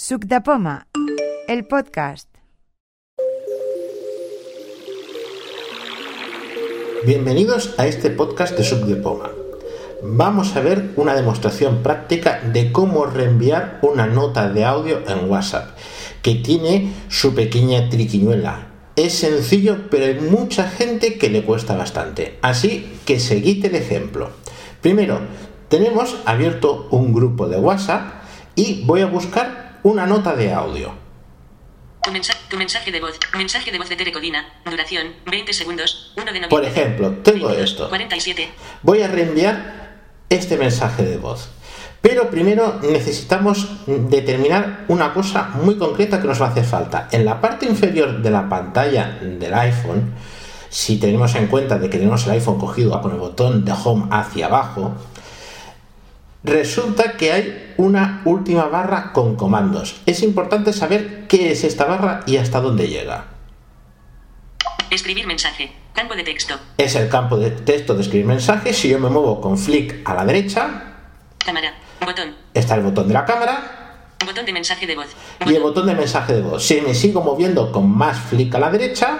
Suc el podcast. Bienvenidos a este podcast de Suc. Vamos a ver una demostración práctica de cómo reenviar una nota de audio en WhatsApp, que tiene su pequeña triquiñuela. Es sencillo, pero hay mucha gente que le cuesta bastante. Así que seguid el ejemplo. Primero, tenemos abierto un grupo de WhatsApp y voy a buscar una nota de audio. Tu mensaje, tu mensaje de voz. Mensaje de voz de Terecodina. Duración 20 segundos. 1 de. Por ejemplo, tengo 22, esto. 47. Voy a reenviar este mensaje de voz. Pero primero necesitamos determinar una cosa muy concreta que nos va a hacer falta. En la parte inferior de la pantalla del iPhone, si tenemos en cuenta de que tenemos el iPhone cogido con el botón de home hacia abajo, resulta que hay una última barra con comandos. Es importante saber qué es esta barra y hasta dónde llega. Escribir mensaje. Campo de texto. Es el campo de texto de escribir mensajes. Si yo me muevo con flick a la derecha, Cámara. Botón. está el botón de la cámara Botón de mensaje de voz. y el botón de mensaje de voz. Si me sigo moviendo con más flick a la derecha,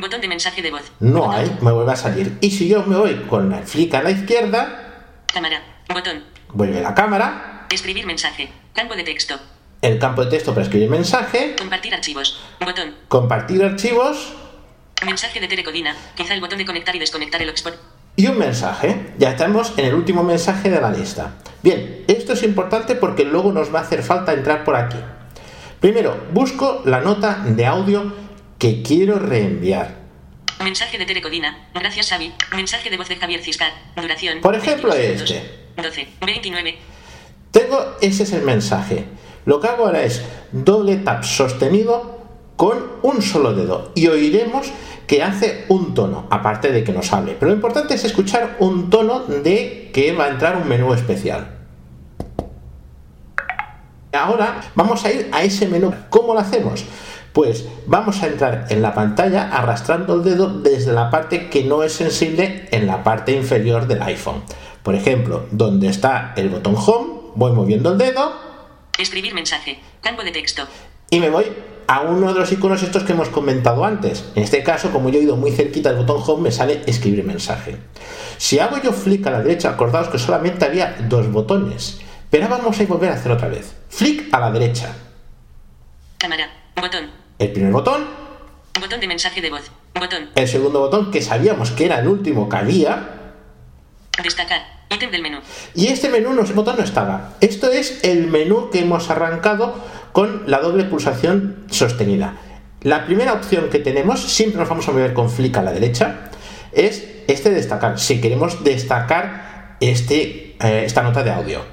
Botón de mensaje de voz. no Botón. hay, me vuelve a salir. Y si yo me voy con el flick a la izquierda, Cámara. Botón. vuelve la cámara, Escribir mensaje. Campo de texto. el campo de texto para escribir mensaje, Compartir archivos. Botón. compartir archivos Mensaje de Telecodina. Quizá el botón de conectar y desconectar el hotspot. y un mensaje. Ya estamos en el último mensaje de la lista. Bien, esto es importante porque luego nos va a hacer falta entrar por aquí. Primero, busco la nota de audio que quiero reenviar. Mensaje de Telecodina. Gracias, Xavi. Mensaje de voz de Javier Ciscar. Duración. Por ejemplo, 22 este. segundos. 12. 29. Tengo, ese es el mensaje. Lo que hago ahora es doble tap sostenido con un solo dedo y oiremos que hace un tono, aparte de que nos hable. Pero lo importante es escuchar un tono de que va a entrar un menú especial. Ahora vamos a ir a ese menú. ¿Cómo lo hacemos? Pues vamos a entrar en la pantalla arrastrando el dedo desde la parte que no es sensible en la parte inferior del iPhone. Por ejemplo, donde está el botón Home, voy moviendo el dedo Escribir mensaje. Campo de texto. y me voy a uno de los iconos estos que hemos comentado antes. En este caso, como yo he ido muy cerquita del botón Home, me sale escribir mensaje. Si hago yo flick a la derecha, acordaos que solamente había dos botones. Pero vamos a volver a hacer otra vez. Flick a la derecha. Cámara. Botón. El primer botón, Botón de mensaje de voz. Botón. el segundo botón que sabíamos que era el último que había. Destacar. Ítem del menú. Y este menú, botón no estaba. Esto es el menú que hemos arrancado con la doble pulsación sostenida. La primera opción que tenemos, siempre nos vamos a mover con flick a la derecha, es este destacar. Si queremos destacar este, eh, esta nota de audio.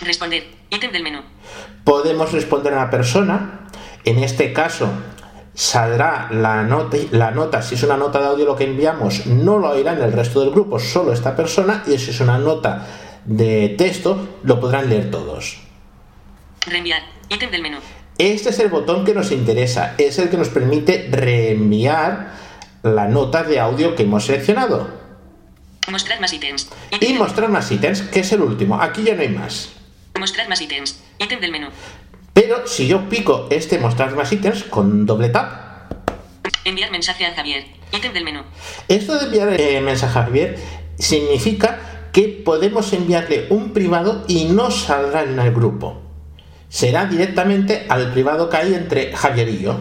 Responder. Ítem del menú. Podemos responder a una persona. En este caso, saldrá la nota, la nota, si es una nota de audio lo que enviamos, no lo oirán el resto del grupo, solo esta persona. Y si es una nota de texto, lo podrán leer todos. Reenviar. Ítem del menú. Este es el botón que nos interesa, es el que nos permite reenviar la nota de audio que hemos seleccionado. Mostrar más ítems. Y Ítem mostrar más ítems, que es el último. Aquí ya no hay más. Mostrar más ítems. Ítem del menú. Pero si yo pico este mostrar más ítems con doble tap, Enviar mensaje a Javier. Ítem del menú. esto de enviar eh, mensaje a Javier significa que podemos enviarle un privado y no saldrá en el grupo. Será directamente al privado que hay entre Javier y yo.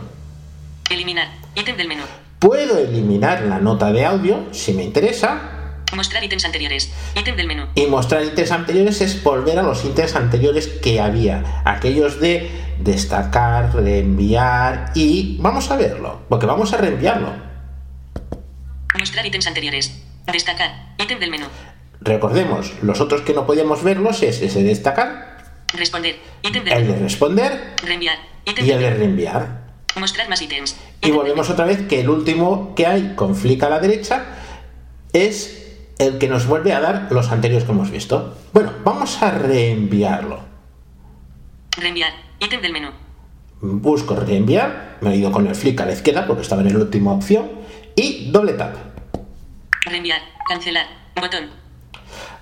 Eliminar. Ítem del menú. Puedo eliminar la nota de audio si me interesa Mostrar ítems anteriores. Ítem del menú. Y mostrar ítems anteriores es volver a los ítems anteriores que había, aquellos de destacar, reenviar y vamos a verlo, porque vamos a reenviarlo. Mostrar ítems anteriores. Destacar. Ítem del menú. Recordemos, los otros que no podíamos verlos es ese de destacar, Responder. Ítem del el de responder Reenviar. Ítem y el de reenviar. Mostrar más ítems. Y volvemos otra vez que el último que hay con flick a la derecha es el que nos vuelve a dar los anteriores que hemos visto. Bueno, vamos a reenviarlo. Reenviar. Ítem del menú. busco reenviar, me he ido con el flick a la izquierda porque estaba en la última opción y doble tap. Reenviar. Cancelar. Botón.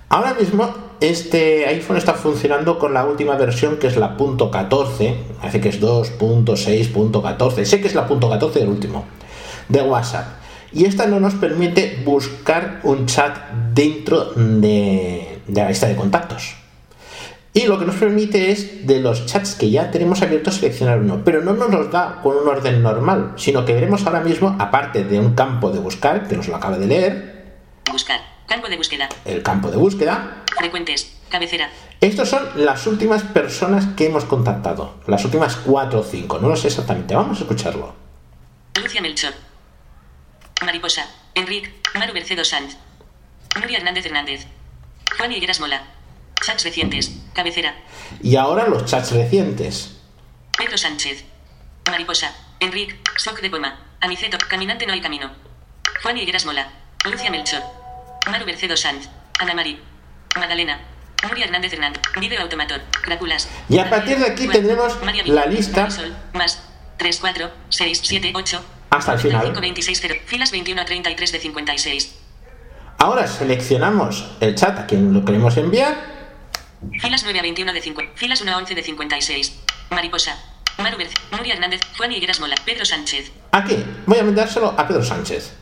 Ahora mismo este iPhone está funcionando con la última versión que es la .14, hace que es 2.6.14, sé que es la .14 del último, de WhatsApp. Y esta no nos permite buscar un chat dentro de, de la lista de contactos. Y lo que nos permite es de los chats que ya tenemos abiertos seleccionar uno, pero no nos los da con un orden normal, sino que veremos ahora mismo, aparte de un campo de buscar, que nos lo acaba de leer. Buscar. Campo de búsqueda. El campo de búsqueda. Frecuentes. Cabecera. Estos son las últimas personas que hemos contactado, las últimas cuatro o cinco, no lo sé exactamente, vamos a escucharlo. Lucia Melchor. Mariposa. Enrique. Maru Mercedo Sanz. Nuria Hernández Hernández. Juan Higueras Mola. Chats recientes. Cabecera. Y ahora los chats recientes. Pedro Sánchez. Mariposa. Enrique. Soc de Poma. Aniceto. Caminante no hay camino. Juan Higueras Mola. Lucia Melchor. Maru Mercedo Sanz. Ana Mari. Magdalena. Nuria Hernández Hernández. Video Automator. Crápulas. Y a partir de aquí tendremos la lista. Más. 3, 4, 6, 7, 8. Hasta el final. 5, 26, 0. Filas 21 a 33 de 56. Ahora seleccionamos el chat a quien lo queremos enviar Filas 9 a 21 de 5. Filas 1 a 11 de 56. Mariposa. Maru Berce. Nuria Hernández. Juan Higueras Mola. Pedro Sánchez. Aquí, voy a mandárselo a Pedro Sánchez.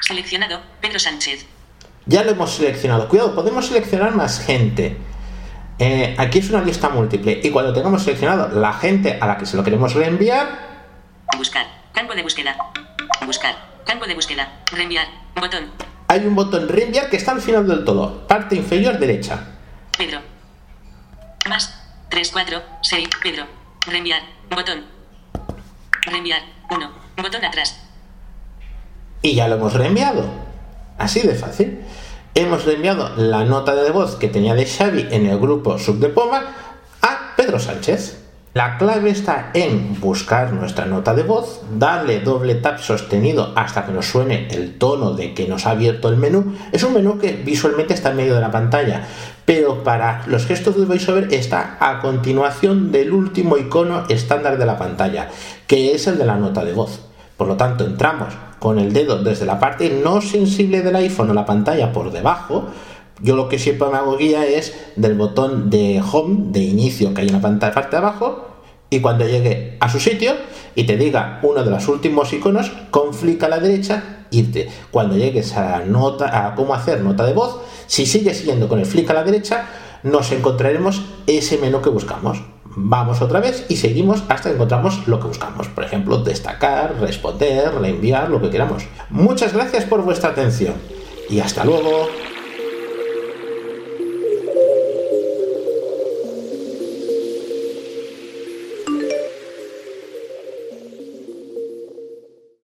Seleccionado. Pedro Sánchez. Ya lo hemos seleccionado. Cuidado, podemos seleccionar más gente. Eh, aquí es una lista múltiple. Y cuando tengamos seleccionado la gente a la que se lo queremos reenviar, Buscar. Campo de búsqueda. Buscar. Campo de búsqueda. Reenviar. Botón. hay un botón reenviar que está al final del todo, parte inferior derecha. Pedro. Más. 3, 4, 6. Pedro. Reenviar. Botón. Reenviar. 1. Botón atrás. Y ya lo hemos reenviado. Así de fácil. Hemos reenviado la nota de voz que tenía de Xavi en el grupo Sub de Poma a Pedro Sánchez. La clave está en buscar nuestra nota de voz, darle doble tap sostenido hasta que nos suene el tono de que nos ha abierto el menú. Es un menú que visualmente está en medio de la pantalla, pero para los gestos del VoiceOver está a continuación del último icono estándar de la pantalla, que es el de la nota de voz. Por lo tanto, entramos con el dedo desde la parte no sensible del iPhone o la pantalla por debajo. Yo lo que siempre me hago guía es del botón de home, de inicio que hay en la pantalla parte de abajo, y cuando llegue a su sitio y te diga uno de los últimos iconos, con flick a la derecha, irte. Cuando llegues a nota, a cómo hacer nota de voz, si sigues siguiendo con el flick a la derecha, nos encontraremos ese menú que buscamos. Vamos otra vez y seguimos hasta que encontramos lo que buscamos. Por ejemplo, destacar, responder, reenviar, lo que queramos. Muchas gracias por vuestra atención y hasta luego.